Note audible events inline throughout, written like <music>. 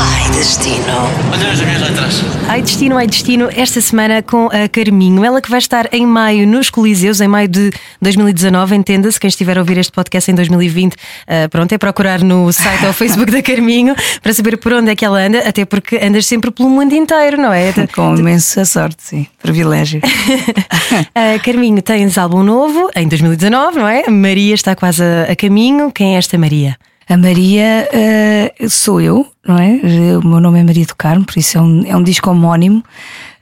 Ai, destino. Olha as minhas letras. Ai Destino, ai Destino, esta semana com a Carminho. Ela que vai estar em maio nos Coliseus, em maio de 2019, entenda-se. Quem estiver a ouvir este podcast em 2020, uh, pronto, é procurar no site ou Facebook da Carminho para saber por onde é que ela anda, até porque andas sempre pelo mundo inteiro, não é? <laughs> Com imensa sorte, sim. Privilégio. uh, <laughs> Carminho, tens álbum novo em 2019, não é? Maria está quase a, a caminho. Quem é esta Maria? A Maria uh, sou eu, não é? O meu nome é Maria do Carmo, por isso é um, é um disco homónimo.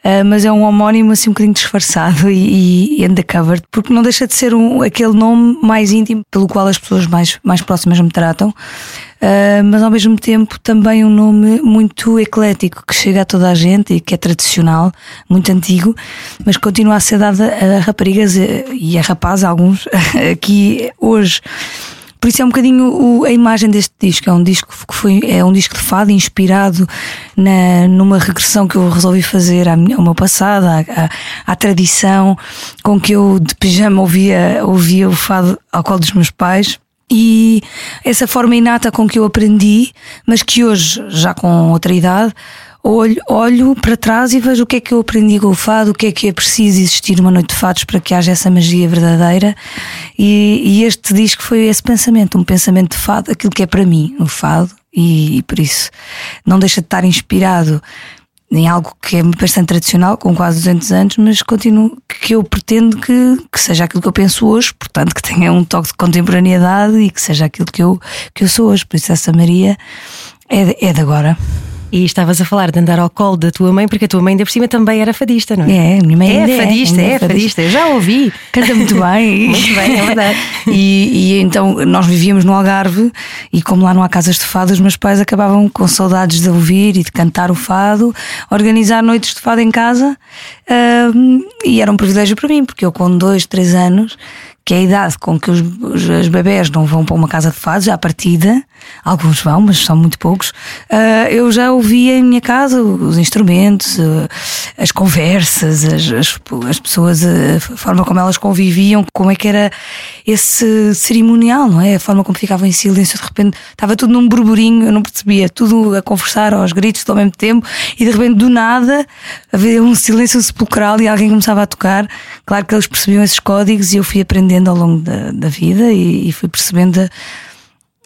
Uh, mas é um homónimo assim um bocadinho disfarçado e, e undercover, porque não deixa de ser um, aquele nome mais íntimo pelo qual as pessoas mais, mais próximas me tratam, uh, mas ao mesmo tempo também um nome muito eclético que chega a toda a gente e que é tradicional, muito antigo, mas continua a ser dado a raparigas e a rapazes, alguns, <laughs> aqui hoje. Por isso é um bocadinho o, a imagem deste disco. É um disco que foi é um disco de fado inspirado na, numa regressão que eu resolvi fazer ao meu passado, à, à, à, tradição com que eu de pijama ouvia, ouvia o fado ao colo dos meus pais. E essa forma inata com que eu aprendi, mas que hoje, já com outra idade, olho, olho para trás e vejo o que é que eu aprendi com o fado, o que é que é preciso existir uma noite de fados para que haja essa magia verdadeira. E, e este disco foi esse pensamento, um pensamento de fado, aquilo que é para mim, o fado, e, e por isso não deixa de estar inspirado em algo que é bastante tradicional, com quase 200 anos, mas continuo que eu pretendo que, que seja aquilo que eu penso hoje, portanto, que tenha um toque de contemporaneidade e que seja aquilo que eu, que eu sou hoje. Por isso, essa Maria é, é de agora. E estavas a falar de andar ao colo da tua mãe, porque a tua mãe, ainda por cima, também era fadista, não é? É, minha mãe é, é fadista, é, é fadista. Eu já ouvi. Canta muito <laughs> bem. muito bem, é verdade. <laughs> E, e, então nós vivíamos no Algarve e, como lá não há casas de fado, os meus pais acabavam com saudades de ouvir e de cantar o fado, organizar noites de fado em casa. Um, e era um privilégio para mim, porque eu, com dois, três anos, que é a idade com que os, os, os bebés não vão para uma casa de fados, à partida, alguns vão, mas são muito poucos, uh, eu já ouvia em minha casa os instrumentos, uh, as conversas, as, as, as, pessoas, a forma como elas conviviam, como é que era esse cerimonial, não é? A forma como ficavam em silêncio, de repente estava tudo num burburinho, eu não percebia, tudo a conversar aos gritos ao mesmo tempo, e de repente do nada havia um silêncio sepulcral e alguém começava a tocar. Claro que eles percebiam esses códigos e eu fui aprendendo aprendendo ao longo da, da vida e, e fui percebendo a,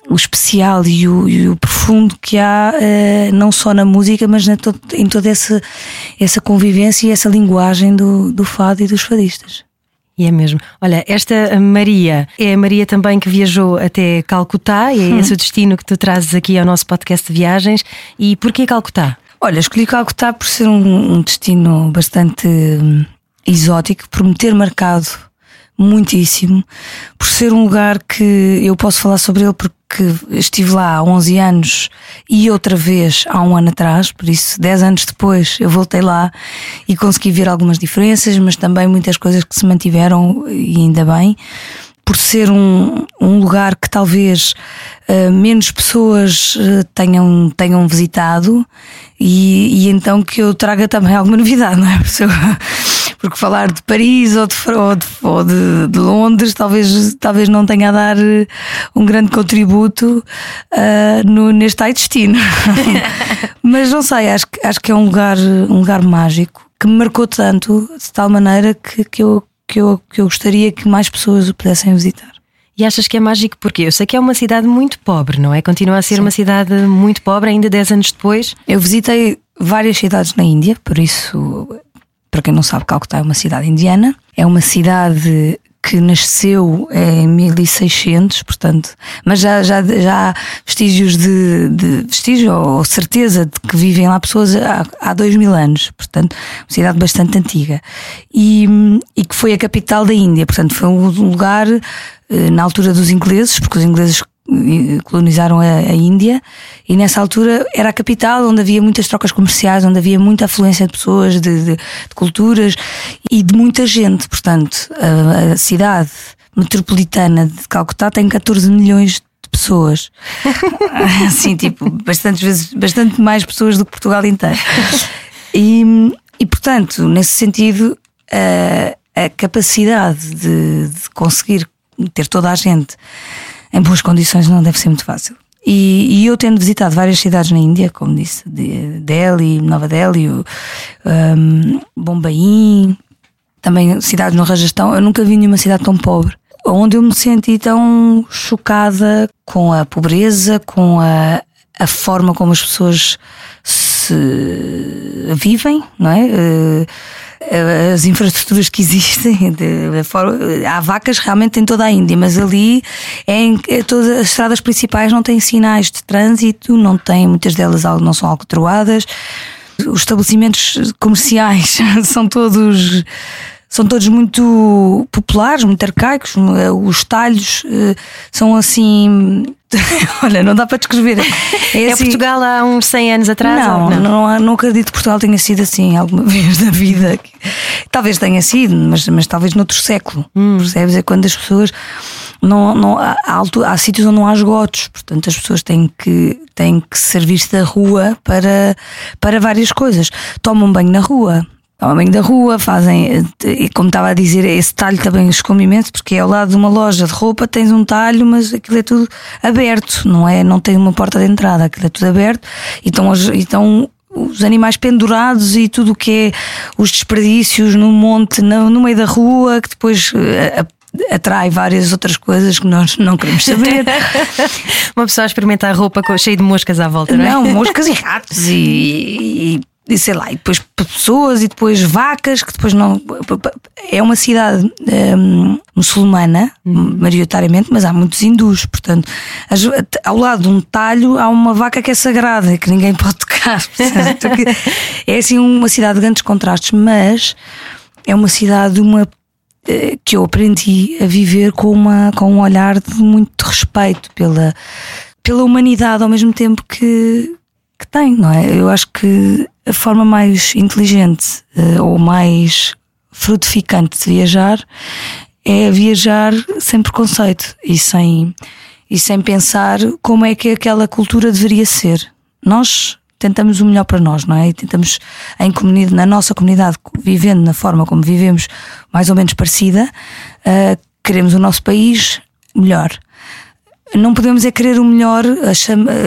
o especial e o, e o, profundo que há uh, não só na música, mas na to em toda essa, essa convivência e essa linguagem do, do fado e dos fadistas. E é mesmo. Olha, esta Maria é a Maria também que viajou até Calcutá e é hum. esse o destino que tu trazes aqui ao nosso podcast de viagens. E porquê Calcutá? Olha, escolhi Calcutá por ser um, um destino bastante hum, exótico, por me ter marcado muitíssimo, por ser um lugar que eu posso falar sobre ele porque estive lá há 11 anos e outra vez há um ano atrás, por isso 10 anos depois eu voltei lá e consegui ver algumas diferenças, mas também muitas coisas que se mantiveram e ainda bem. Por ser um, um lugar que talvez uh, menos pessoas uh, tenham, tenham visitado e, e, então que eu traga também alguma novidade, não é? <laughs> porque falar de Paris ou de, ou de, de Londres talvez, talvez não tenha a dar eh, um grande contributo uh, no, neste ai destino. <laughs> <laughs> Mas não sei, acho, acho que é um lugar, um lugar mágico que me marcou tanto, de tal maneira que, que, eu, que, eu, que eu gostaria que mais pessoas o pudessem visitar. E achas que é mágico porque eu sei que é uma cidade muito pobre, não é? Continua a ser Sim. uma cidade muito pobre, ainda 10 anos depois. Eu visitei várias cidades na Índia, por isso para quem não sabe, Calcutá é uma cidade indiana. É uma cidade que nasceu em 1600, portanto, mas já, já, já há vestígios de, de vestígio ou certeza de que vivem lá pessoas há, há dois mil anos, portanto, uma cidade bastante antiga. E, e que foi a capital da Índia, portanto, foi um lugar eh, na altura dos ingleses, porque os ingleses colonizaram a, a, Índia e nessa altura era a capital onde havia muitas trocas comerciais, onde havia muita afluência de pessoas, de, de, de culturas e de muita gente. Portanto, a, a, cidade metropolitana de Calcutá tem 14 milhões de pessoas. <laughs> assim, tipo, bastantes vezes, bastante mais pessoas do que Portugal inteiro. E, e portanto, nesse sentido, a, a capacidade de, de conseguir ter toda a gente em boas condições não deve ser muito fácil. E, e, eu tendo visitado várias cidades na Índia, como disse, de Delhi, Nova Delhi, um, Bombaim, também cidades no Rajastão, eu nunca vi nenhuma cidade tão pobre. Onde eu me senti tão chocada com a pobreza, com a, a forma como as pessoas se vivem, não é? Uh, as infraestruturas que existem. <laughs> De, forma, há vacas realmente em toda a Índia, mas ali é em, é todas as estradas principais não têm sinais de trânsito, não têm, muitas delas não são alcatroadas. Os estabelecimentos comerciais <laughs> são todos são todos muito populares, muito arcaicos. Os talhos são assim. <laughs> Olha, não dá para descrever. É, é assim... Portugal há uns 100 anos atrás? Não, não, não, não, acredito que Portugal tenha sido assim alguma <laughs> vez na vida. Talvez tenha sido, mas, mas talvez noutro século. Hum. Percebes? É quando as pessoas. Não, não, há, há, há sítios onde não há esgotos, portanto as pessoas têm que, têm que servir-se da rua para, para várias coisas. Tomam banho na rua, ao banho da rua, fazem, e como estava a dizer, esse talho também os imenso, porque é ao lado de uma loja de roupa, tens um talho, mas aquilo é tudo aberto, não é? Não tem uma porta de entrada, aquilo é tudo aberto, e estão, então os animais pendurados e tudo o que é os desperdícios no monte, no, no meio da rua, que depois eh, atrai várias outras coisas que nós não queremos saber. <laughs> Uma pessoa a experimentar roupa cheia de moscas à volta, não é? Não, moscas e ratos e, e e sei lá, e depois pessoas e depois vacas, que depois não. É uma cidade um, muçulmana, uhum. maioritariamente, mas há muitos hindus, portanto, ao lado de um talho há uma vaca que é sagrada, que ninguém <laughs> pode tocar. é assim uma cidade de grandes contrastes, mas é uma cidade uma eh, que eu aprendi a viver com, uma, com um olhar de muito respeito pela, pela humanidade ao mesmo tempo que, que tem, não é? Eu acho que a forma mais inteligente uh, ou mais frutificante de viajar é viajar sem preconceito e sem, e sem pensar como é que aquela cultura deveria ser. Nós tentamos o melhor para nós, não é? E tentamos, em comunidade, na nossa comunidade, vivendo na forma como vivemos, mais ou menos parecida, uh, queremos o nosso país melhor não podemos é querer o melhor,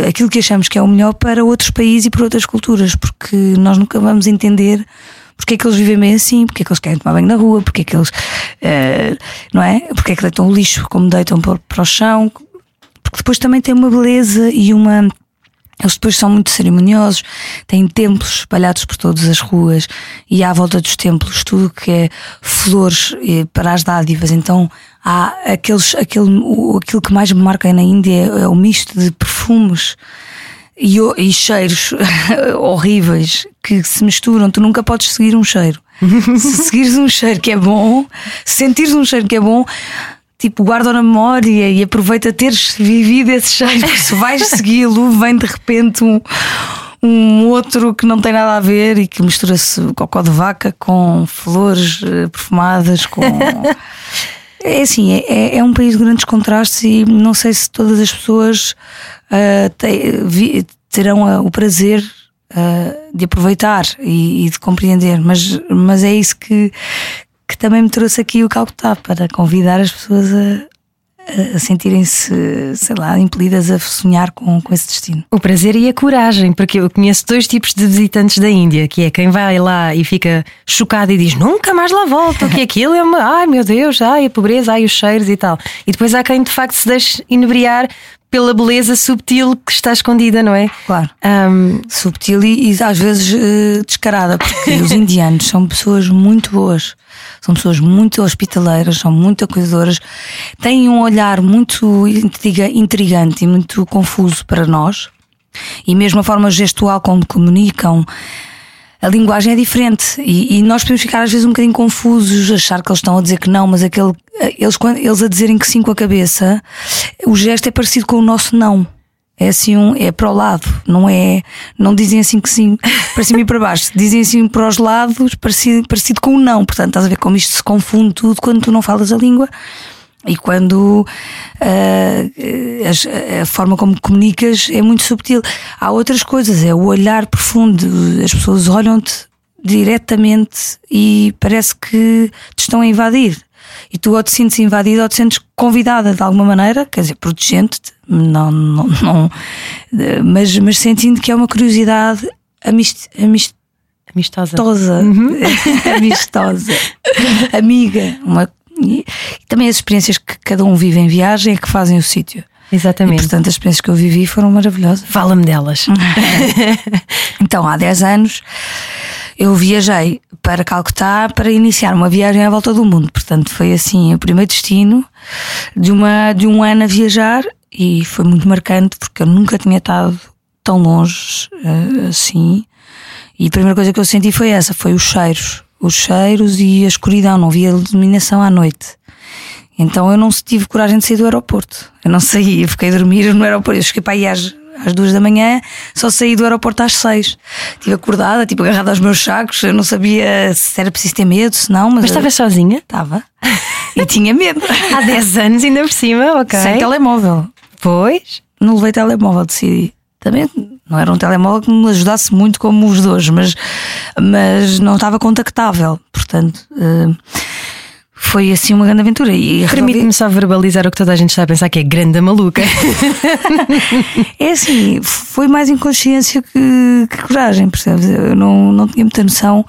aquilo que achamos que é o melhor para outros países e para outras culturas, porque nós nunca vamos entender porque é que eles vivem bem assim, porque é que eles querem tomar banho na rua, porque é que eles, uh, não é? Porque é que deitam o lixo como deitam para, para o chão, porque depois também tem uma beleza e uma eles depois são muito cerimoniosos, têm templos espalhados por todas as ruas e à volta dos templos tudo que é flores eh, para as dádivas. Então há aqueles, aquele, o, aquilo que mais me marca na Índia é, é o misto de perfumes e, e cheiros <laughs> horríveis que se misturam. Tu nunca podes seguir um cheiro. se <laughs> seguires um cheiro que é bom, se sentires um cheiro que é bom, tipo, guarda na memória e aproveita teres vivido esse cheiro, porque se vais segui-lo, vem de repente um, um outro que não tem nada a ver e que mistura-se cocó de vaca com flores eh, perfumadas, com. <laughs> É assim, é, é, é um país de grandes contrastes e não sei se todas as pessoas uh, te, vi, terão uh, o prazer uh, de aproveitar e, e, de compreender, mas, mas é isso que, que também me trouxe aqui o Calcutá para convidar as pessoas a, a sentirem-se, sei lá, impelidas a sonhar com, com esse destino. O prazer e a coragem, porque eu conheço dois tipos de visitantes da Índia, que é quem vai lá e fica chocado e diz nunca mais lá volto, que aquilo é uma, ai meu Deus, ai a pobreza, ai os cheiros e tal. E depois há quem de facto se deixe inebriar pela beleza subtil que está escondida, não é? Claro. Um... Subtil e, e, às vezes uh, descarada, porque os <laughs> indianos são pessoas muito boas, são pessoas muito hospitaleiras, são muito acolhedoras, têm um olhar muito intrigante e muito confuso para nós, e mesmo a forma gestual como comunicam a linguagem é diferente e, e, nós podemos ficar às vezes um bocadinho confusos, achar que eles estão a dizer que não, mas aquele, eles, eles a dizerem que sim com a cabeça, o gesto é parecido com o nosso não. É assim um, é para o lado, não é, não dizem assim que sim, <laughs> para cima e para baixo, dizem assim para os lados, parecido, parecido com o não. Portanto, estás a ver como isto se confunde tudo quando tu não falas a língua. E quando uh, a, forma como comunicas é muito subtil. Há outras coisas, é o olhar profundo. As pessoas olham-te diretamente e parece que te estão a invadir. e tu ou te sentes invadida ou te sentes convidada de alguma maneira, quer dizer, protegente-te, não, não, não, mas, mas sentindo que é uma curiosidade amist, amist, amistosa, amistosa, uhum. <laughs> amistosa, amiga, uma, e também as experiências que cada um vive em viagem é que fazem o sítio. Exatamente. E, portanto, as experiências que eu vivi foram maravilhosas. Fala-me delas. <laughs> então, há 10 anos eu viajei para Calcutá para iniciar uma viagem à volta do mundo. Portanto, foi assim o primeiro destino de, uma, de um ano a viajar e foi muito marcante porque eu nunca tinha estado tão longe uh, assim. E a primeira coisa que eu senti foi essa: foi os cheiros. Os cheiros e a escuridão, não havia iluminação à noite. Então eu não tive coragem de sair do aeroporto. Eu não saí, eu fiquei a dormir no aeroporto. Eu cheguei para aí às às duas da manhã, só saí do aeroporto às seis. Estive acordada, tipo agarrada aos meus sacos, eu não sabia se era preciso ter medo, se não. Mas estava sozinha? Estava. E tinha medo. Há 10 anos ainda por cima, ok. Sem telemóvel. Pois? Não levei telemóvel, decidi. Também não era um telemóvel que me ajudasse muito como os dois, mas, mas não estava contactável. Portanto. Uh, foi assim uma grande aventura. E Permite-me só verbalizar o que toda a gente está a pensar que é grande maluca. é assim, foi mais inconsciência que, que coragem, percebes? Eu não, não tinha muita noção,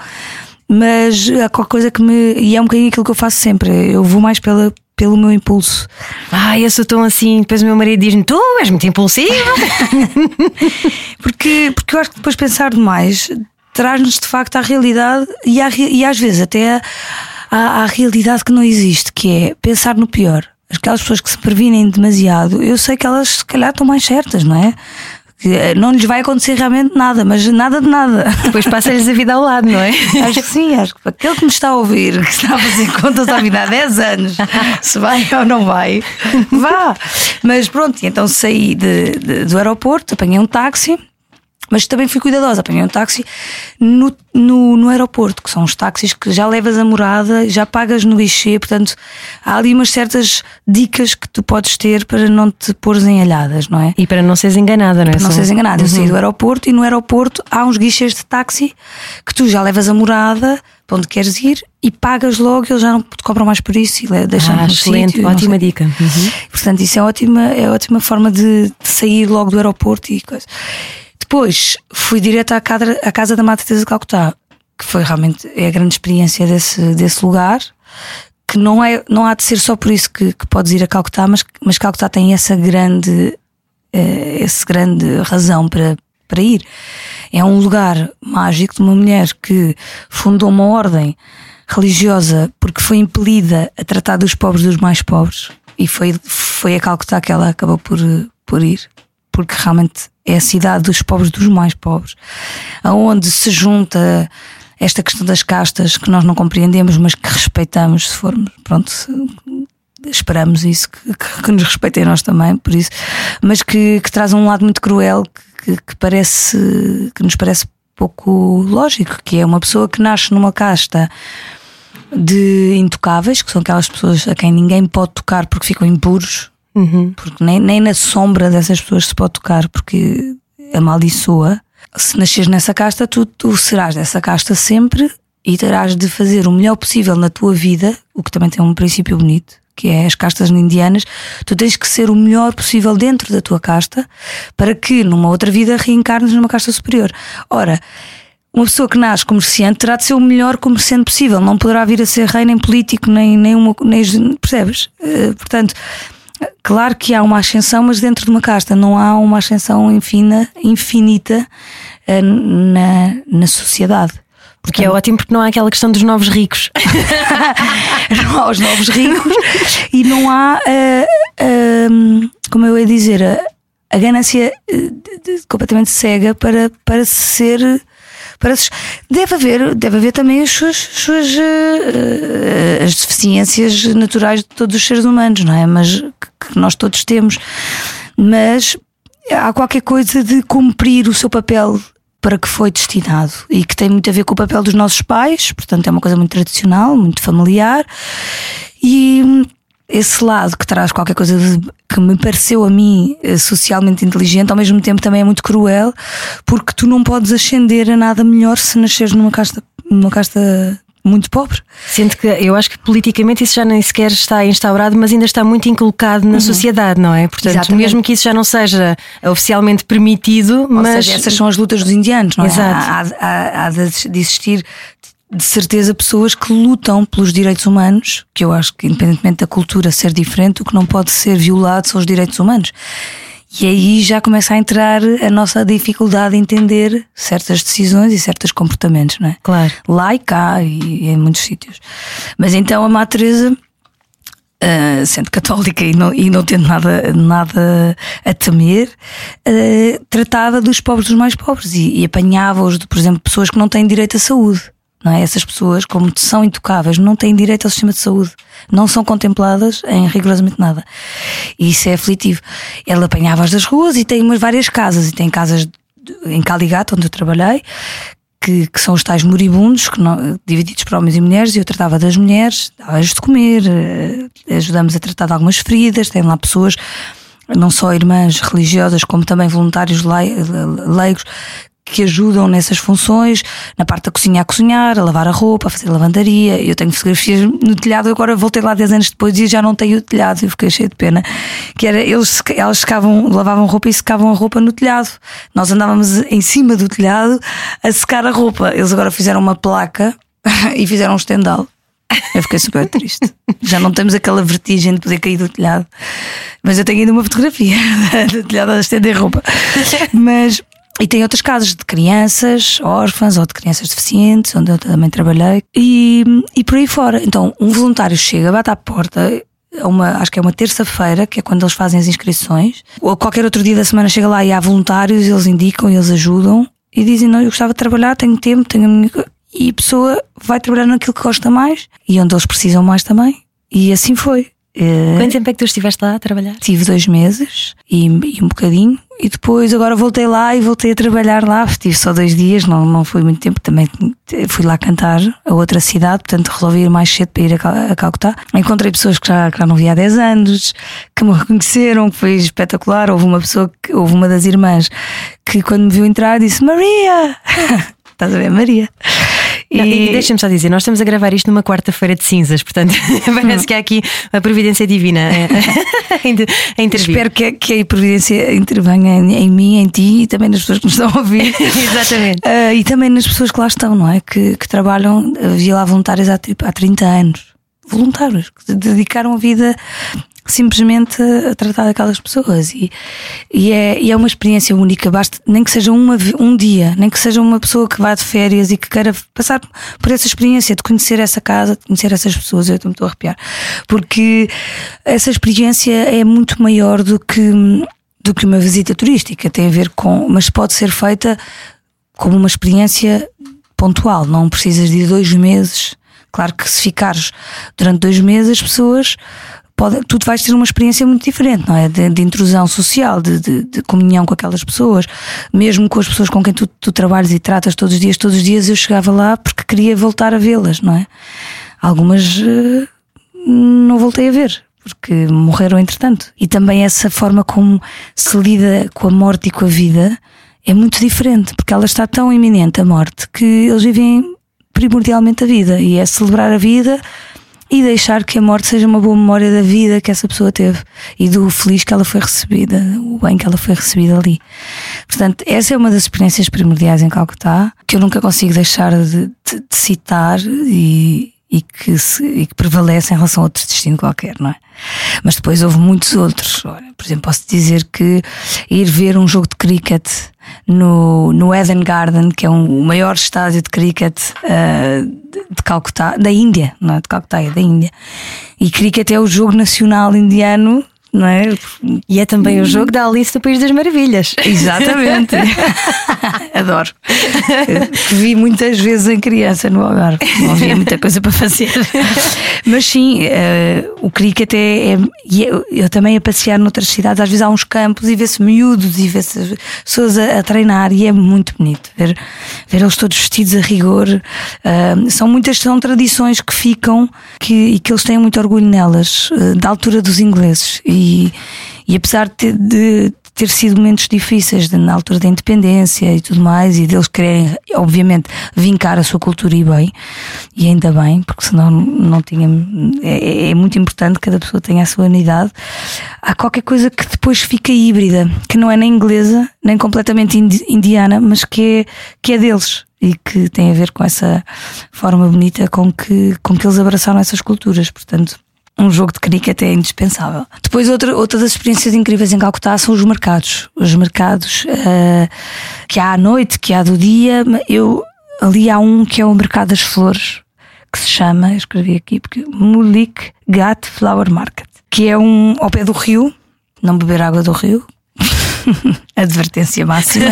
mas há qualquer coisa que me. E é um bocadinho aquilo que eu faço sempre. Eu vou mais pela, pelo meu impulso. Ah, eu sou tão assim. Depois o meu marido diz-me: Tu és muito impulsiva. <laughs> porque, porque eu acho que depois pensar demais traz-nos de facto à realidade e, à, e às vezes até. A, à, à realidade que não existe, que é pensar no pior. Aquelas pessoas que se previnem demasiado, eu sei que elas se calhar estão mais certas, não é? Eh, não lhes vai acontecer realmente nada, mas nada de nada. <laughs> Depois passa-lhes a vida ao lado, não é? Acho que sim, acho que aquele que me está a ouvir, que está a fazer <laughs> contas à vida há 10 anos, se vai ou não vai, vá. Mas pronto, então saí de, de, do aeroporto, apanhei um táxi mas também fui cuidadosa, apanhei um táxi no, no, no, aeroporto, que são os táxis que já levas a morada, já pagas no guichê, portanto há ali umas certas dicas que tu podes ter para não te pôres em alhadas, não é? E para não seres enganada, não é? Para não seres enganada. Uhum. Eu saí do aeroporto e no aeroporto há uns guichês de táxi que tu já levas a morada para onde queres ir e pagas logo, eles já não te cobram mais por isso e deixam ah, excelente, sítio, ótima dica. Uhum. Portanto, isso é ótima, é ótima forma de, de sair logo do aeroporto e coisa. Depois fui direto à, casa, à casa da Mata Teresa de Calcutá, que foi realmente é a grande experiência desse, desse lugar. Que não, é, não há de ser só por isso que, que podes ir a Calcutá, mas, mas Calcutá tem essa grande, eh, essa grande razão para, para ir. É um lugar mágico de uma mulher que fundou uma ordem religiosa porque foi impelida a tratar dos pobres dos mais pobres e foi, foi a Calcutá que ela acabou por, por ir porque realmente é a cidade dos pobres dos mais pobres, aonde se junta esta questão das castas que nós não compreendemos, mas que respeitamos, se formos, pronto, esperamos isso, que, que, nos respeitem nós também, por isso, mas que, que traz um lado muito cruel que, que, parece, que nos parece pouco lógico, que é uma pessoa que nasce numa casta de intocáveis, que são aquelas pessoas a quem ninguém pode tocar porque ficam impuros, Uhum. Porque nem, nem na sombra dessas pessoas se pode tocar, porque amaldiçoa. Se nasceres nessa casta, tu, tu serás dessa casta sempre e terás de fazer o melhor possível na tua vida, o que também tem um princípio bonito, que é as castas indianas. Tu tens que ser o melhor possível dentro da tua casta para que numa outra vida reencarnes numa casta superior. Ora, uma pessoa que nasce comerciante terá de ser o melhor comerciante possível, não poderá vir a ser rei, nem político, nem, nem uma. Nem, percebes? Uh, portanto, Claro que há uma ascensão, mas dentro de uma casta não há uma ascensão infina, infinita uh, na, na sociedade. Porque é ótimo porque não há aquela questão dos novos ricos. não há os novos ricos e não há, uh, uh, como eu ia dizer, a, a ganância completamente cega para, para ser deve haver deve haver também as suas, suas uh, as deficiências naturais de todos os seres humanos não é? Mas que nós todos temos. Mas há qualquer coisa de cumprir o seu papel para que foi destinado e que tem muito a ver com o papel dos nossos pais, portanto é uma coisa muito tradicional, muito familiar. E esse lado que traz qualquer coisa de, que me pareceu a mim eh, socialmente inteligente, ao mesmo tempo também é muito cruel, porque tu não podes ascender a nada melhor se nasceres numa casta, numa casta muito pobre. Sendo que eu acho que politicamente isso já nem sequer está instaurado, mas ainda está muito inculcado na sociedade, não é? Portanto, Exatamente. mesmo que isso já não seja oficialmente permitido, Ou mas. seja, essas são as lutas dos indianos, não é? Exato. Há, há- há de de existir de certeza pessoas que lutam pelos direitos humanos, que eu acho que independentemente da cultura ser diferente, o que não pode ser violado são os direitos humanos. E aí já começa a entrar a nossa dificuldade de entender certas decisões e certos comportamentos, não é? Claro. Lá e cá e em muitos sítios. Mas então a Má Teresa Uh, sendo católica e não, e não tendo nada, nada a temer, uh, tratava dos pobres dos mais pobres e, e apanhava-os, por exemplo, pessoas que não têm direito à saúde. Não é? Essas pessoas, como são intocáveis, não têm direito ao sistema de saúde, não são contempladas em rigorosamente nada. E isso é aflitivo. Ela apanhava-as das ruas e tem umas várias casas, e tem casas em Caligata, onde eu trabalhei, que, que são os tais moribundos, não- divididos por homens e mulheres, e eu tratava das mulheres, dava-lhes de comer, eh, ajudamos a tratar de algumas feridas, tem lá pessoas, não só irmãs religiosas, como também voluntários lei- leigos, que ajudam nessas funções, na parte da cozinha a cozinhar, a lavar a roupa, a fazer lavandaria. Eu tenho fotografias no telhado, agora voltei lá 10 anos depois e já não tenho o telhado, e fiquei cheio de pena. Que era, eles, elas secavam, lavavam roupa e secavam a roupa no telhado. Nós andávamos em cima do telhado a secar a roupa. Eles agora fizeram uma placa <laughs> e fizeram um estendal. Eu fiquei super triste. Já não temos aquela vertigem de poder cair do telhado. Mas eu tenho ainda uma fotografia <laughs> do telhado a estender roupa. <laughs> Mas. E tem outras casas de crianças órfãs ou de crianças deficientes, onde eu também trabalhei, e, e por aí fora. Então, um voluntário chega, bate à porta, uma, acho que é uma terça-feira, que é quando eles fazem as inscrições, ou qualquer outro dia da semana chega lá e há voluntários, eles indicam, eles ajudam e dizem: Não, eu gostava de trabalhar, tenho tempo, tenho a minha. co-" E a pessoa vai trabalhar naquilo que gosta mais e onde eles precisam mais também. E assim foi. Eh, Quanto tempo é que tu estiveste lá a trabalhar? Tive dois meses e, e um bocadinho, e depois agora voltei lá e voltei a trabalhar lá. Tive só dois dias, não, não foi muito tempo. Também fui lá cantar a outra cidade, portanto resolvi ir mais cedo para ir a, a Calcutá. Encontrei pessoas que já, que já não via há 10 anos, que me <laughs> reconheceram, que foi espetacular. Houve uma pessoa, que, houve uma das irmãs que quando me viu entrar disse: Maria! <laughs> Estás a ver, Maria? Não, E, deixa-me só dizer, nós estamos a gravar isto numa quarta-feira de cinzas, portanto, <laughs> parece que há aqui a providência divina a intervir. Espero que, a- que a providência intervenha em, em mim, em ti e também nas pessoas que nos estão a ouvir. <laughs> Exatamente. Ah, e também nas pessoas que lá estão, não é? Que, que trabalham, havia lá voluntários há, tipo, há 30 anos. Voluntários que dedicaram a vida simplesmente a tratar daquelas pessoas. E, e, é, e é uma experiência única, basta, nem que seja uma, um dia, nem que seja uma pessoa que vá de férias e que queira passar por essa experiência de conhecer essa casa, de conhecer essas pessoas. Eu estou-me estou a arrepiar. Porque essa experiência é muito maior do que, do que uma visita turística. Tem a ver com. Mas pode ser feita como uma experiência pontual, não precisas de dois meses. Claro que se ficares durante dois meses, as pessoas podem, tu vais ter uma experiência muito diferente, não é? De, de intrusão social, de, de- de comunhão com aquelas pessoas, mesmo com as pessoas com quem tu, tu trabalhas e tratas todos os dias, todos os dias eu chegava lá porque queria voltar a vê-las, não é? Algumas eh, não voltei a ver. Porque morreram entretanto. E também essa forma como se lida com a morte e com a vida é muito diferente, porque ela está tão iminente, a morte, que eles vivem primordialmente a vida. E é celebrar a vida e deixar que a morte seja uma boa memória da vida que essa pessoa teve e do feliz que ela foi recebida, o bem que ela foi recebida ali. Portanto, essa é uma das experiências primordiais em Calcutá que eu nunca consigo deixar de, de- de citar e, e que, se- e que prevalece em relação a outro destino qualquer, não é? Mas depois houve muitos outros. Por exemplo, posso dizer que ir ver um jogo de cricket no, no Eden Garden, que é um, o maior estádio de cricket ah, de, de Calcutá, da Índia, não é de Calcutá, é da Índia. E cricket é o jogo nacional indiano, não é? E é também o jogo da Alice do País das Maravilhas. Exatamente. <laughs> Adoro. Que vi muitas vezes em criança no Algarve. Não havia <laughs> muita coisa para fazer. Mas sim, eh, o cricket é. é eu, eu também a passear noutras cidades, às vezes há uns campos e vê-se miúdos e vê-se pessoas a, a treinar e é muito bonito ver, ver eles todos vestidos a rigor. Ah, são muitas são tradições que ficam que, e que eles têm muito orgulho nelas, eh, da altura dos ingleses. E, e apesar de, ter- de ter sido momentos difíceis de, na altura da independência e tudo mais, e deles quererem, obviamente, vincar a sua cultura e bem, e ainda bem, porque senão não tinha. É, é muito importante que cada pessoa tenha a sua unidade. Há qualquer coisa que depois fica híbrida, que não é nem inglesa, nem completamente indiana, mas que é, que é deles e que tem a ver com essa forma bonita com que, com que eles abraçaram essas culturas. Portanto, um jogo de cricket é indispensável. Depois, outra, outra das experiências incríveis em Calcutá são os mercados. Os mercados uh, que há à noite, que há do dia. Eu, ali há um que é o Mercado das Flores, que se chama, eu escrevi aqui, porque Mulik Gat Flower Market, que é um ao pé do rio, não beber água do rio. <laughs> Advertência máxima.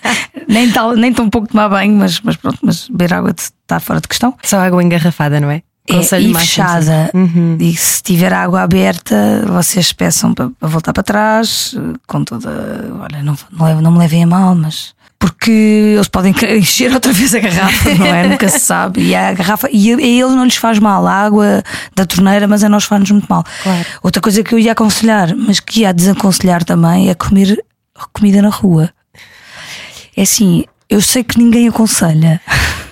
<laughs> nem, tal, nem tão pouco tomar banho, mas, mas pronto, mas beber água está fora de questão. Só água engarrafada, não é? É, e fechada. Uhum. E se tiver água aberta, vocês peçam para, para voltar para trás, com toda. Olha, não, não, não me levem a mal, mas porque eles podem <laughs> encher outra vez a garrafa, não é? Nunca se sabe. E a garrafa, e a eles não lhes faz mal a água da torneira, mas a nós faz-nos muito mal. Claro. Outra coisa que eu ia aconselhar, mas que ia desaconselhar também, é comer comida na rua. É assim, eu sei que ninguém aconselha. <laughs>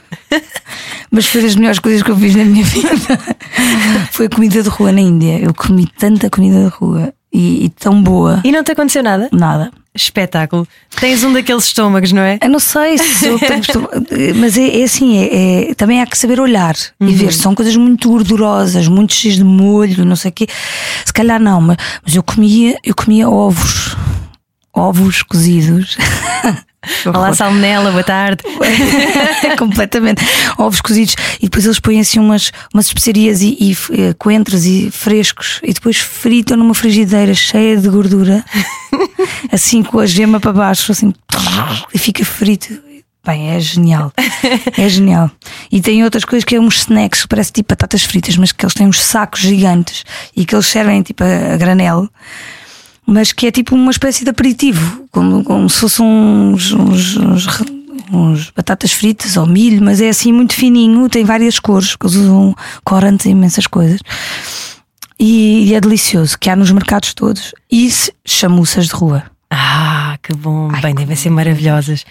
Mas foi das melhores coisas que eu fiz na minha <laughs> vida. foi a comida de rua na Índia. Eu comi tanta comida de rua e, e tão boa. E não te aconteceu nada? Nada. Espetáculo. Tens um daqueles estômagos, não é? Eu não sei se eu <laughs> tenho mas é, é assim, é, é, também há que saber olhar uhum. e ver. São coisas muito gordurosas, muito cheias de molho, não sei o quê. Se calhar não, mas, mas eu comia, eu comia ovos. Ovos cozidos. <laughs> Olá, salmonela, boa tarde. <laughs> Completamente. Ovos cozidos. E depois eles põem assim umas, umas especiarias e, e eh, coentros e frescos. E depois fritam numa frigideira cheia de gordura. <laughs> assim com a gema para baixo, assim. E fica frito. Bem, é genial. É genial. E tem outras coisas que é uns snacks que parece tipo batatas fritas, mas que eles têm uns sacos gigantes e que eles servem tipo a granel mas que é tipo uma espécie de aperitivo, como, como se fossem uns, uns, uns, uns, batatas fritas ou milho, mas é assim muito fininho, tem várias cores, que eles usam corantes e imensas coisas. E, e, é delicioso, que há nos mercados todos. E chamuças de rua. Ah, que bom! Ai, Bem, devem ser maravilhosas.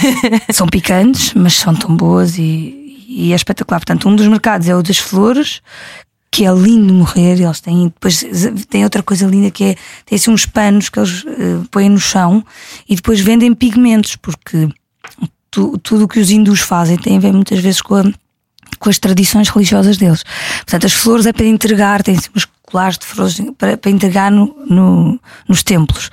<laughs> São picantes, mas são tão boas e, e é espetacular. Portanto, um dos mercados é o das flores, que é lindo morrer. Eles têm depois tem outra coisa linda que é tem assim uns panos que eles uh, põem no chão e depois vendem pigmentos, porque tu, tudo o que os hindus fazem tem a ver muitas vezes com a com as tradições religiosas deles. Portanto, as flores é para entregar, tem assim uns colares de flores para, para entregar no, no, nos templos.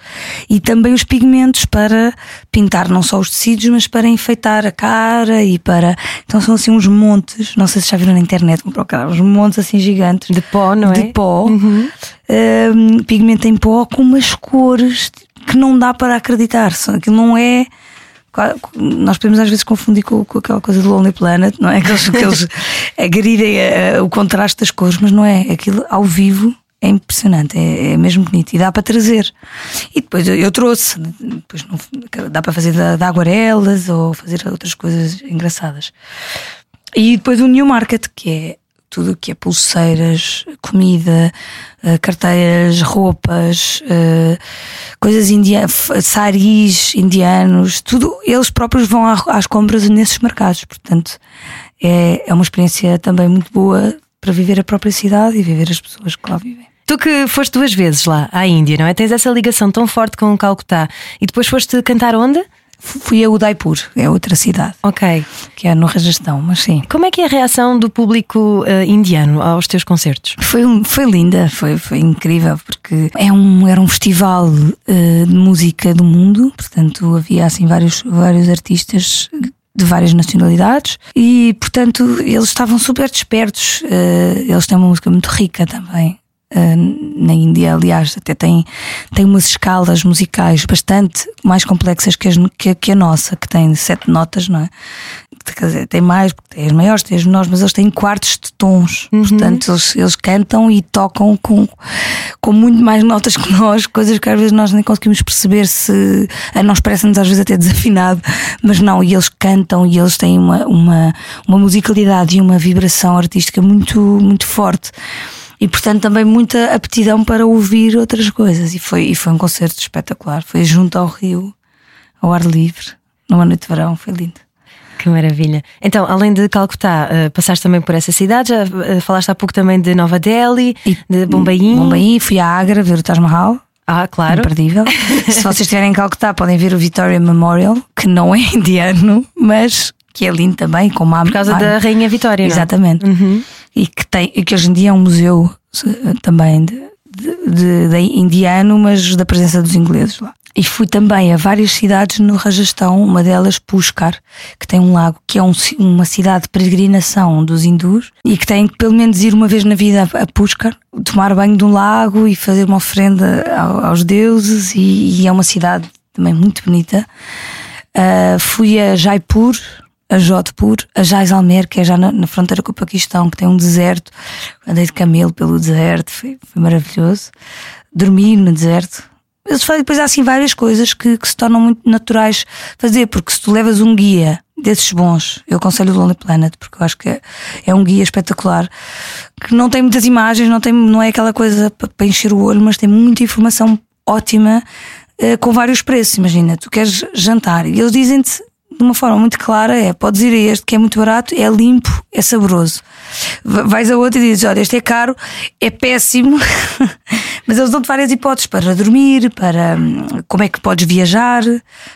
E também os pigmentos para pintar não só os tecidos, mas para enfeitar a cara e para. Então são assim uns montes, não sei se já viram na internet, procurar, uns montes assim gigantes. De pó, não é? De pó. Uhum. Um, pigmento em pó com umas cores que não dá para acreditar. Aquilo não é nós podemos às vezes confundir com, com, aquela coisa do Lonely Planet, não é? <laughs> Aqueles, aqueles agridem a, a, o contraste das cores, mas não é. Aquilo ao vivo é impressionante, é, é, mesmo bonito e dá para trazer. E depois eu, eu trouxe, depois não, dá para fazer de, de aguarelas ou fazer outras coisas engraçadas. E depois o New Market, que é tudo o que é pulseiras, comida, eh, carteiras, roupas, eh, coisas indianas, saris indianos, tudo, eles próprios vão às compras nesses mercados. Portanto, é, é uma experiência também muito boa para viver a própria cidade e viver as pessoas que lá vivem. Tu que foste duas vezes lá à Índia, não é? Tens essa ligação tão forte com o Calcutá e depois foste cantar onde? Fui a Udaipur, é outra cidade. Ok. Que é no Rajastão, mas sim. Como é que é a reação do público uh, indiano aos teus concertos? Foi, um, foi linda, foi, foi incrível, porque é um, era um festival uh, de música do mundo, portanto havia assim vários, vários artistas de várias nacionalidades e, portanto, eles estavam super despertos. Uh, eles têm uma música muito rica também. Ah, na Índia, aliás, até tem, tem umas escalas musicais bastante mais complexas que, as, que, que a nossa, que tem sete notas, não é? Quer dizer, tem mais, porque tem as maiores, tem as menores, mas eles têm quartos de tons. Uhum. Portanto, eles, eles cantam e tocam com, com muito mais notas que nós, coisas que às vezes nós nem conseguimos perceber se a nós parece-nos às vezes até desafinado, mas não, e eles cantam e eles têm uma, uma, uma musicalidade e uma vibração artística muito, muito forte. E portanto também muita aptidão para ouvir outras coisas. E foi, e foi um concerto espetacular. Foi junto ao Rio, ao ar livre, numa noite de verão, foi lindo. Que maravilha. Então, além de Calcutá, uh, passaste também por essa cidade, já uh, falaste há pouco também de Nova Delhi, e, de Bombaim. Bombaim, fui à Agra ver o Taj Mahal. Ah, claro. Imperdível. <laughs> Se vocês estiverem em Calcutá, podem ver o Victoria Memorial, que não é indiano, mas que é lindo também, com uma Por causa da Rainha Vitória. Exatamente. Uhum. E que, tem, e que hoje em dia é um museu também de, de, de, indiano, mas da presença dos ingleses lá. E fui também a várias cidades no Rajastão, uma delas Pushkar, que tem um lago, que é um, uma cidade de peregrinação dos hindus e que tem que pelo menos ir uma vez na vida a Pushkar, tomar banho de um lago e fazer uma oferenda aos deuses. E, e é uma cidade também muito bonita. Uh, fui a Jaipur, a Jodhpur, a Jaisalmer, que é já na, na, fronteira com o Paquistão, que tem um deserto. Andei de camelo pelo deserto, foi, foi maravilhoso. Dormi no deserto, depois há assim várias coisas que, que, se tornam muito naturais fazer, porque se tu levas um guia desses bons, eu aconselho o Lonely Planet, porque eu acho que é, é um guia espetacular, que não tem muitas imagens, não, tem, não é aquela coisa para encher o olho, mas tem muita informação ótima, eh, com vários preços. Imagina, tu queres jantar e eles dizem-te de uma forma muito clara é: podes ir a este que é muito barato, é limpo, é saboroso. Vais a outro e dizes: olha, este é caro, é péssimo, <laughs> mas eles dão-te várias hipóteses para dormir, para hum, como é que podes viajar,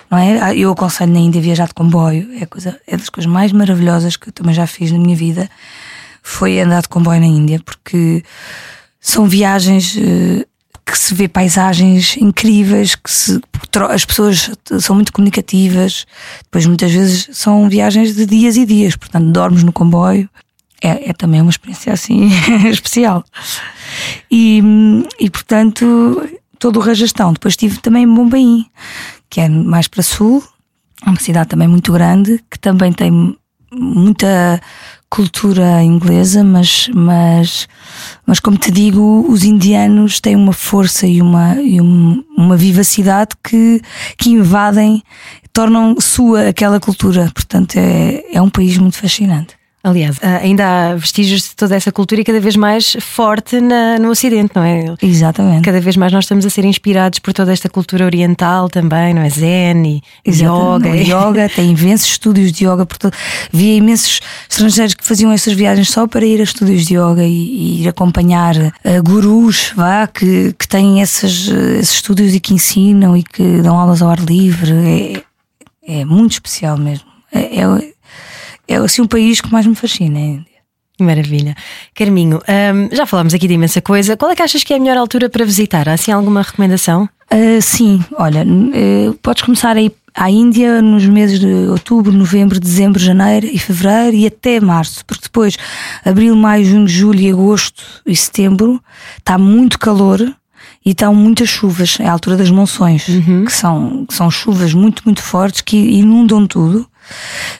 não é? Ah, eu aconselho na Índia viajar de comboio, é, coisa, é das coisas mais maravilhosas que eu também já fiz na minha vida. Foi andar de comboio na Índia, porque são viagens eh, que se vê paisagens incríveis, que se, as pessoas são muito comunicativas, depois muitas vezes são viagens de dias e dias, portanto dormes no comboio. É, é também uma experiência assim <laughs> especial. E, e portanto, todo o Rajastão. Depois estive também em Bombaim, que é mais para sul, uma cidade também muito grande, que também tem muita cultura inglesa, mas, mas, mas como te digo, os indianos têm uma força e uma, e uma vivacidade que, que invadem, tornam sua aquela cultura. Portanto, é, é um país muito fascinante. Aliás, ah, ainda há vestígios de toda essa cultura e cada vez mais forte na, no Ocidente, não é? Exatamente. Cada vez mais nós estamos a ser inspirados por toda esta cultura oriental também, não é? Zen e yoga. yoga, <laughs> tem imensos estúdios de yoga por todo. Via imensos estrangeiros que faziam essas viagens só para ir a estúdios de yoga e, e ir acompanhar uh, gurus, vá, que, que têm esses, esses estúdios e que ensinam e que dão aulas ao ar livre. É, é muito especial mesmo. é, é é assim um país que mais me fascina. É Maravilha. Carminho, hum, já falámos aqui de imensa coisa. Qual é que achas que é a melhor altura para visitar? Há assim alguma recomendação? Uh, sim, olha, uh, podes começar a ir à Índia nos meses de outubro, novembro, dezembro, janeiro e fevereiro e até março, porque depois, abril, maio, junho, julho, agosto e setembro, está muito calor e estão muitas chuvas, é a altura das monções, uhum. que, são, que são chuvas muito, muito fortes que inundam tudo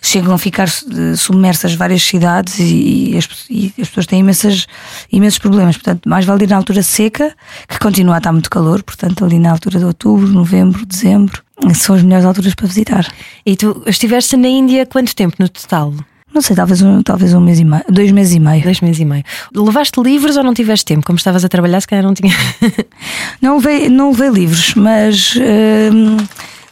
chegam a ficar eh, submersas várias cidades e, e, as, e, as, pessoas têm imensas, imensos problemas. Portanto, mais vale ir na altura seca, que continua a estar muito calor, portanto, ali na altura de outubro, novembro, dezembro, são as melhores alturas para visitar. E tu estiveste na Índia quanto tempo no total? Não sei, talvez um, talvez um mês e meio, dois meses e meio. Dois meses e meio. Levaste livros ou não tiveste tempo? Como estavas a trabalhar, se calhar não tinha. não, levei, não levei livros, mas. Hum,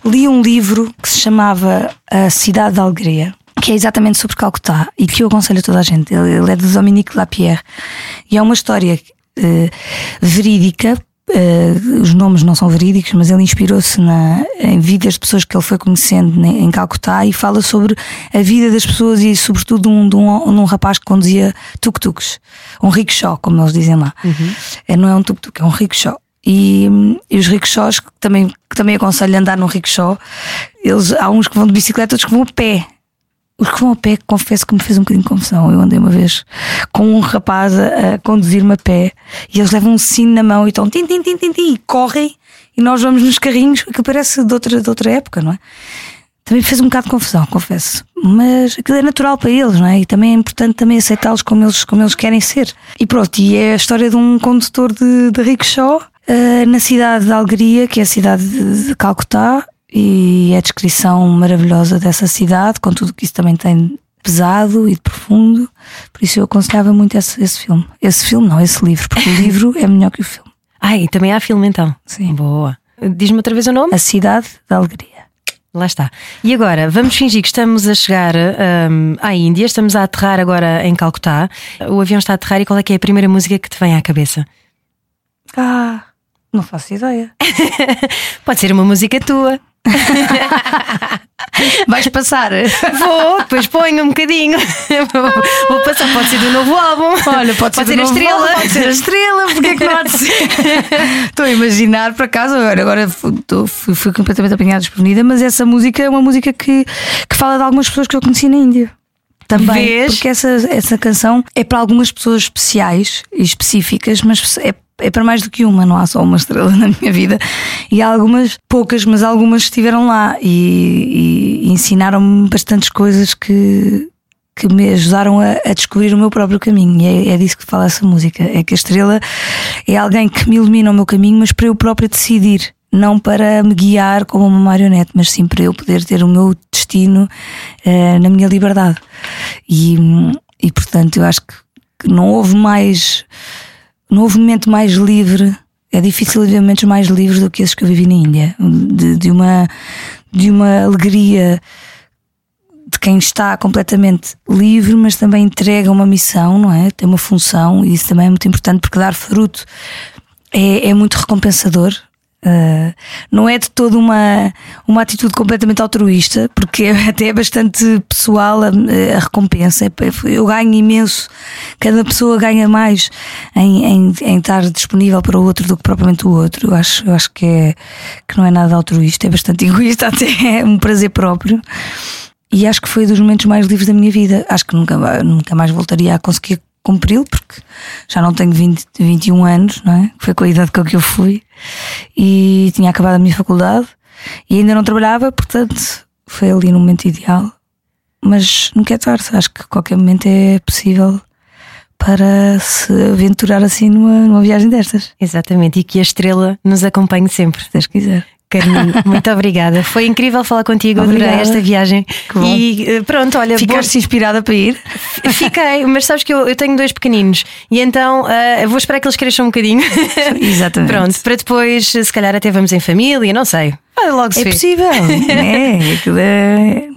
li um livro que se chamava A Cidade da Alegria, que é exatamente sobre Calcutá e que eu aconselho a toda a gente. Ele é de Dominique Lapierre e é uma história uh, verídica. Uh, os nomes não são verídicos, mas ele inspirou-se em vidas de pessoas que ele foi conhecendo né, em Calcutá e fala sobre a vida das pessoas e, sobretudo, de um, de um, de um rapaz que conduzia tuk-tuks, um rickshaw, como eles dizem lá. Uhum. É, não é um tuk-tuk, é um rickshaw. E, e os rickshaws, que também, que também aconselho a andar num rickshaw, eles, há uns que vão de bicicleta, outros que vão a pé. Os que vão a pé, confesso que me fez um bocadinho de confusão. Eu andei uma vez com um rapaz a, a conduzir-me a pé e eles levam um sino na mão e estão tim, tim, tim, tim, tim, e correm e nós vamos nos carrinhos, que parece de outra, de outra época, não é? Também fez um bocado de confusão, confesso. Mas aquilo é natural para eles, não é? E também é importante também aceitá-los como eles, como eles querem ser. E pronto, e é a história de um condutor de, de rickshaw uh, na cidade de Algeria, que é a cidade de Calcutá, e é a descrição maravilhosa dessa cidade, com tudo que isso também tem pesado e de profundo. Por isso eu aconselhava muito esse, esse filme. Esse filme, não, esse livro, porque o <laughs> livro é melhor que o filme. Ai, também há filme então. Sim. Boa. Diz-me outra vez o nome? A Cidade da Alegria. Lá está. E agora, vamos fingir que estamos a chegar hum, à Índia, estamos a aterrar agora em Calcutá. O avião está a aterrar e qual é que é a primeira música que te vem à cabeça? Ah, não faço ideia. <laughs> Pode ser uma música tua. <laughs> Vais passar? Vou, depois ponho um bocadinho. Vou passar, pode ser do novo álbum. Olha, pode, Pode ser, ser a estrela. álbum, Pode ser a estrela, porque é que não há de ser? <laughs> Estou a imaginar, por acaso, agora, agora fui- fui completamente apanhada desprevenida, mas essa música é uma música que, que fala de algumas pessoas que eu conheci na Índia. Também, Vês? porque essa, essa canção é para algumas pessoas especiais e específicas, mas é, é para mais do que uma, não há só uma estrela <laughs> na minha vida. E há algumas, poucas, mas algumas estiveram lá e, e ensinaram-me bastantes coisas que, que me ajudaram a, a descobrir o meu próprio caminho. E é, é disso que fala essa música. É que a estrela é alguém que me ilumina o meu caminho, mas para eu própria decidir. Não para me guiar como uma marionete, mas sim para eu poder ter o meu destino eh, na minha liberdade. E, e portanto, eu acho que, que não houve mais. Não houve momento mais livre. É difícil viver momentos mais livres do que esses que eu vivi na Índia. De, de uma, de uma alegria de quem está completamente livre, mas também entrega uma missão, não é? Tem uma função, e isso também é muito importante porque dar fruto é, é muito recompensador. Uh, não é de toda uma, uma atitude completamente altruísta, porque <laughs> até é bastante pessoal a, a recompensa. Eu ganho imenso, cada pessoa ganha mais em, em, em estar disponível para o outro do que propriamente o outro. Eu acho, eu acho que, é, que não é nada altruísta, é bastante <laughs> egoísta, até é um prazer próprio. E acho que foi dos momentos mais livres da minha vida. Acho que nunca, nunca mais voltaria a conseguir cumpri-lo, porque já não tenho 20, 21 anos, não é? Foi com a idade com que eu fui. E tinha acabado a minha faculdade e ainda não trabalhava, portanto foi ali no momento ideal. Mas nunca é tarde, acho que qualquer momento é possível para se aventurar assim numa, numa viagem destas, Exatamente, e que a estrela nos acompanhe sempre. se Deus quiser. Carminho, <laughs> muito obrigada. Foi incrível falar contigo, adorei Obrigada. esta viagem. bom. E eh, pronto, olha, Ficaste inspirada para ir? bom- fiquei, mas sabes que eu, eu tenho dois pequeninos e então eh, vou esperar que eles cresçam um bocadinho. Exatamente. Pronto, para depois, se calhar, até vamos em família, não sei. Vai logo se É vê. possível, é, <laughs> aquilo é,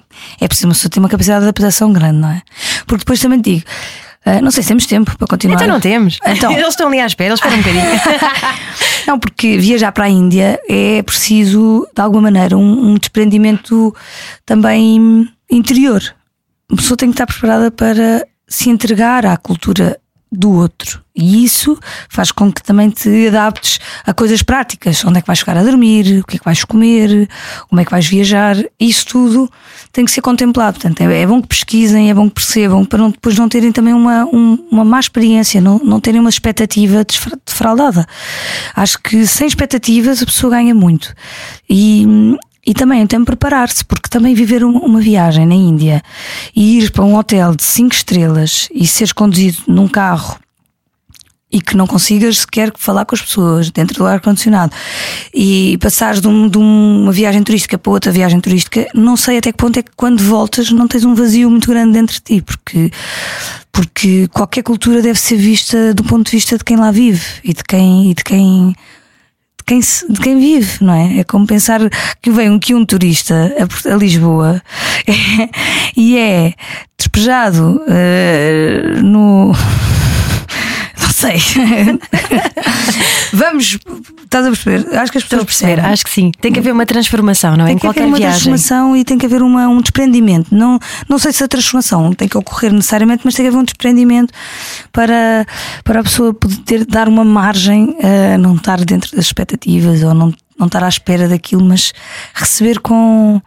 é preciso uma pessoa ter uma capacidade de adaptação grande, não é? Porque depois também digo, ah, não sei se temos tempo para continuar. Então não temos. Então. <laughs> Eles estão ali à espera, eles esperam um bocadinho. <laughs> Não, porque viajar para a Índia é preciso, de alguma maneira, um, um desprendimento também interior. A pessoa tem que estar preparada para se entregar à cultura do outro. E isso faz com que também te adaptes a coisas práticas. Onde é que vais ficar a dormir? O que é que vais comer? Como é que vais viajar? Isso tudo tem que ser contemplado. Portanto, é, é bom que pesquisem, é bom que percebam, para não- depois não terem também uma, um- uma má experiência, não, não terem uma expectativa defraudada. Acho que sem expectativas a pessoa ganha muito. E, e também que preparar-se, porque também viver um- uma viagem na Índia e ir para um hotel de 5 estrelas e seres conduzido num carro e que não consigas sequer falar com as pessoas dentro do ar-condicionado e passares de, um- de uma viagem turística para outra viagem turística, não sei até que ponto é que quando voltas não tens um vazio muito grande dentro de ti, porque, porque qualquer cultura deve ser vista do ponto de vista de quem lá vive e de quem. E de quem quem, se- de quem vive, não é? É como pensar que vem um, que um turista a, a Lisboa <laughs> e é despejado eh, no. Sei. <laughs> Vamos, estás a perceber? Acho que as pessoas a perceber, percebem. acho que sim. Tem que haver uma transformação, não é? Tem Em que haver qualquer uma viagem. transformação e tem que haver uma, um desprendimento. Não, não sei se a transformação tem que ocorrer necessariamente, mas tem que haver um desprendimento para, para a pessoa poder dar uma margem a não estar dentro das expectativas ou não, não estar à espera daquilo, mas receber com,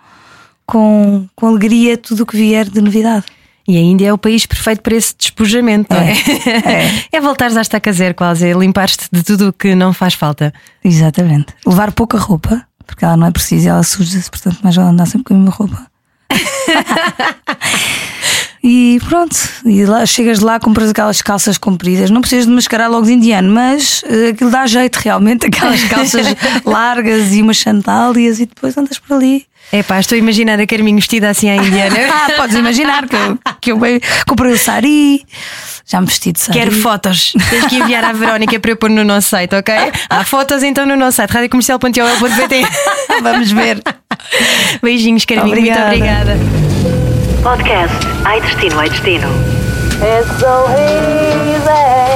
com, com alegria tudo o que vier de novidade. E a Índia é o país perfeito para esse despojamento, não é? É, É, <laughs> voltares à estaca zero, quase, é limpar-te de tudo o que não faz falta. Exatamente. Levar pouca roupa, porque ela não é precisa, ela suja-se, portanto, mais vale andar sempre com a mesma roupa. <laughs> e pronto, e lá, chegas lá, compras aquelas calças compridas, não precisas de mascarar logo de indiano, mas eh, aquilo dá jeito realmente, aquelas <laughs> calças largas e umas sandálias, e depois andas por ali É pá, estou a imaginar a Carminho vestida assim à indiana. <laughs> ah, podes imaginar que eu, que eu comprei o sari, já me vesti de sari. Quero fotos. Tens que enviar à Verónica para eu pôr no nosso site, ok? Há fotos então no nosso site, radiocomercial.ol.pt. <laughs> Vamos ver. Beijinhos, Carminho. Obrigada. Muito obrigada. Podcast Ai Destino, Ai Destino. It's so easy.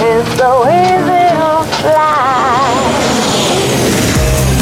It's so easy to fly.